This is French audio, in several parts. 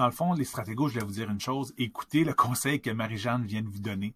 dans le fond, les stratégos, je vais vous dire une chose. Écoutez le conseil que Marie-Jeanne vient de vous donner.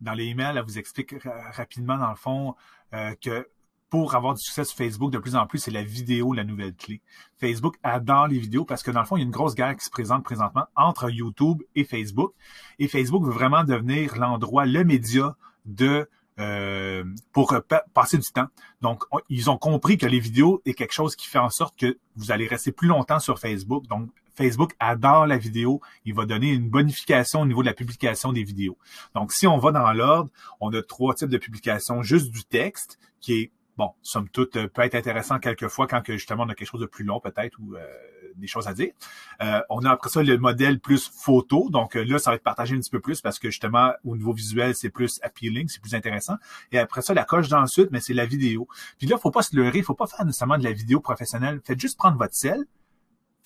Dans les emails, elle vous explique rapidement, dans le fond, euh, que pour avoir du succès sur Facebook de plus en plus, c'est la vidéo la nouvelle clé. Facebook adore les vidéos parce que dans le fond, il y a une grosse guerre qui se présente présentement entre YouTube et Facebook. Et Facebook veut vraiment devenir l'endroit, le média de euh, pour passer du temps. Donc, ils ont compris que les vidéos est quelque chose qui fait en sorte que vous allez rester plus longtemps sur Facebook. Donc, Facebook adore la vidéo. Il va donner une bonification au niveau de la publication des vidéos. Donc, si on va dans l'ordre, on a trois types de publications. Juste du texte, qui est bon, somme toute, euh, peut être intéressant quelquefois quand que justement on a quelque chose de plus long peut-être ou euh, des choses à dire. Euh, on a après ça le modèle plus photo, donc là ça va être partagé un petit peu plus parce que justement au niveau visuel c'est plus appealing, c'est plus intéressant. Et après ça la coche d'ensuite, mais c'est la vidéo. Puis là faut pas se leurrer, faut pas faire nécessairement de la vidéo professionnelle. Faites juste prendre votre sel,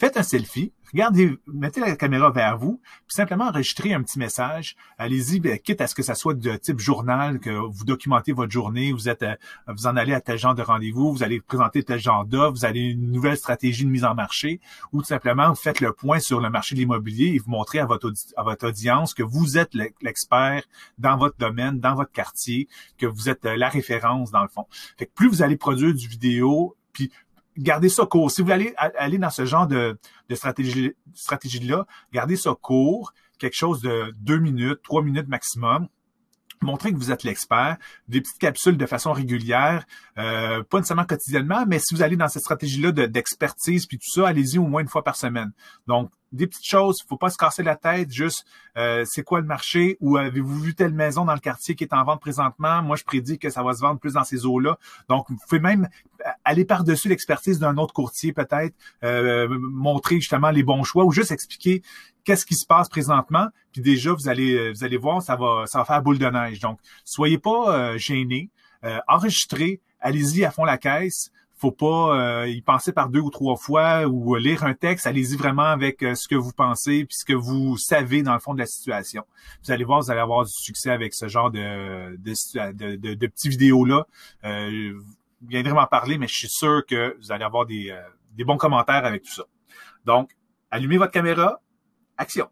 faites un selfie, regardez, mettez la caméra vers vous, puis simplement enregistrez un petit message. Allez-y, ben, quitte à ce que ça soit de type journal, que vous documentez votre journée, vous êtes, euh, vous en allez à tel genre de rendez-vous, vous allez présenter tel genre d'offre, vous avez une nouvelle stratégie de mise en marché, ou tout simplement vous faites le point sur le marché de l'immobilier et vous montrez à votre, à votre audience que vous êtes l'expert dans votre domaine, dans votre quartier, que vous êtes euh, la référence dans le fond. Fait que plus vous allez produire du vidéo, puis gardez ça court. Si vous allez aller dans ce genre de, stratégie, stratégie-là, gardez ça court, quelque chose de deux minutes, trois minutes maximum. Montrez que vous êtes l'expert, des petites capsules de façon régulière, euh, pas nécessairement quotidiennement, mais si vous allez dans cette stratégie-là d'expertise puis tout ça, allez-y au moins une fois par semaine. Donc, des petites choses, faut pas se casser la tête, juste euh, c'est quoi le marché? Ou avez-vous vu telle maison dans le quartier qui est en vente présentement? Moi, je prédis que ça va se vendre plus dans ces eaux-là. Donc, vous pouvez même aller par-dessus l'expertise d'un autre courtier peut-être, euh, montrer justement les bons choix ou juste expliquer qu'est-ce qui se passe présentement. Puis déjà, vous allez vous allez voir, ça va ça va faire boule de neige. Donc, soyez pas gênés, enregistrez, allez-y à fond la caisse faut pas euh, y penser par deux ou trois fois ou lire un texte. Allez-y vraiment avec euh, ce que vous pensez puis ce que vous savez dans le fond de la situation. Vous allez voir, vous allez avoir du succès avec ce genre de, de, de, de, petits vidéos-là. Euh, je vraiment parler, mais je suis sûr que vous allez avoir des, euh, des bons commentaires avec tout ça. Donc, allumez votre caméra, action.